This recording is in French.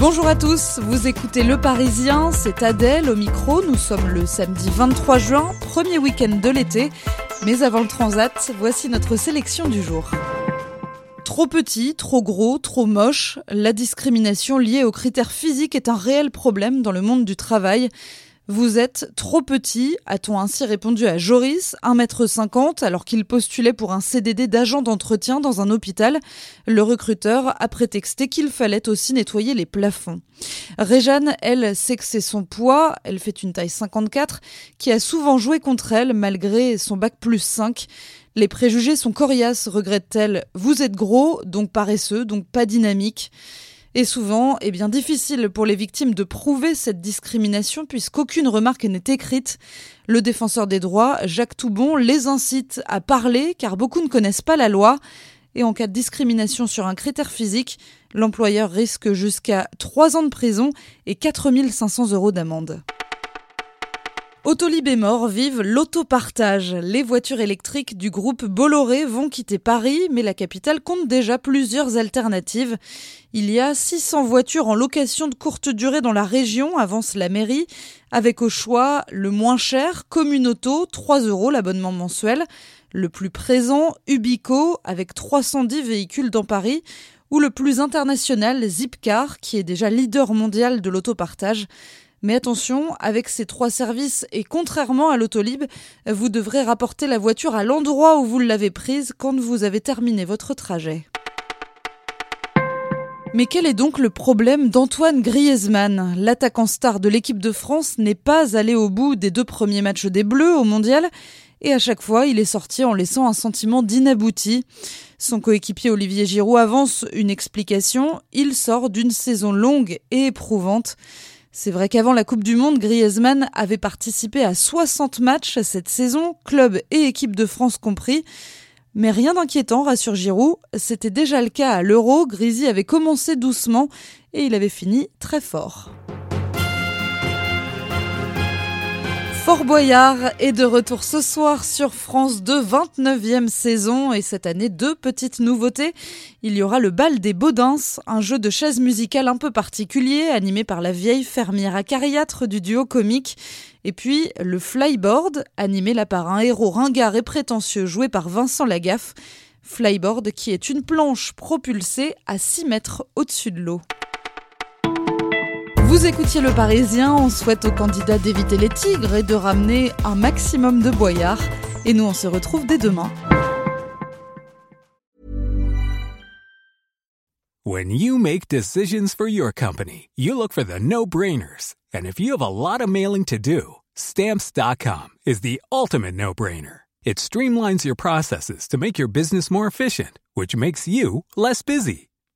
Bonjour à tous, vous écoutez Le Parisien, c'est Adèle au micro, nous sommes le samedi 23 juin, premier week-end de l'été, mais avant le transat, voici notre sélection du jour. Trop petit, trop gros, trop moche, la discrimination liée aux critères physiques est un réel problème dans le monde du travail. Vous êtes trop petit, a-t-on ainsi répondu à Joris, 1m50, alors qu'il postulait pour un CDD d'agent d'entretien dans un hôpital. Le recruteur a prétexté qu'il fallait aussi nettoyer les plafonds. Réjeanne, elle, sait que c'est son poids, elle fait une taille 54, qui a souvent joué contre elle malgré son bac plus 5. Les préjugés sont coriaces, regrette-t-elle. Vous êtes gros, donc paresseux, donc pas dynamique et souvent est bien difficile pour les victimes de prouver cette discrimination puisqu'aucune remarque n'est écrite. Le défenseur des droits, Jacques Toubon, les incite à parler car beaucoup ne connaissent pas la loi. Et en cas de discrimination sur un critère physique, l'employeur risque jusqu'à 3 ans de prison et 4500 euros d'amende. Autolib et mort vive l'autopartage. Les voitures électriques du groupe Bolloré vont quitter Paris, mais la capitale compte déjà plusieurs alternatives. Il y a 600 voitures en location de courte durée dans la région, avance la mairie, avec au choix le moins cher, Communauto, 3 euros l'abonnement mensuel, le plus présent, Ubico, avec 310 véhicules dans Paris, ou le plus international, Zipcar, qui est déjà leader mondial de l'autopartage. Mais attention, avec ces trois services et contrairement à l'autolib, vous devrez rapporter la voiture à l'endroit où vous l'avez prise quand vous avez terminé votre trajet. Mais quel est donc le problème d'Antoine Griezmann? L'attaquant star de l'équipe de France n'est pas allé au bout des deux premiers matchs des Bleus au mondial et à chaque fois il est sorti en laissant un sentiment d'inabouti. Son coéquipier Olivier Giroud avance une explication, il sort d'une saison longue et éprouvante. C'est vrai qu'avant la Coupe du Monde, Griezmann avait participé à 60 matchs cette saison, club et équipe de France compris. Mais rien d'inquiétant, rassure Giroud, c'était déjà le cas à l'Euro, Grisi avait commencé doucement et il avait fini très fort. Fort Boyard est de retour ce soir sur France 2, 29e saison et cette année deux petites nouveautés. Il y aura le bal des Baudins, un jeu de chaises musicales un peu particulier animé par la vieille fermière acariâtre du duo comique. Et puis le flyboard, animé là par un héros ringard et prétentieux joué par Vincent Lagaffe. Flyboard qui est une planche propulsée à 6 mètres au-dessus de l'eau. Vous écoutiez le Parisien, on souhaite aux candidats d'éviter les tigres et de ramener un maximum de boyards. Et nous, on se retrouve dès demain. When you make decisions for your company, you look for the no-brainers. And if you have a lot of mailing to do, stamps.com is the ultimate no-brainer. It streamlines your processes to make your business more efficient, which makes you less busy.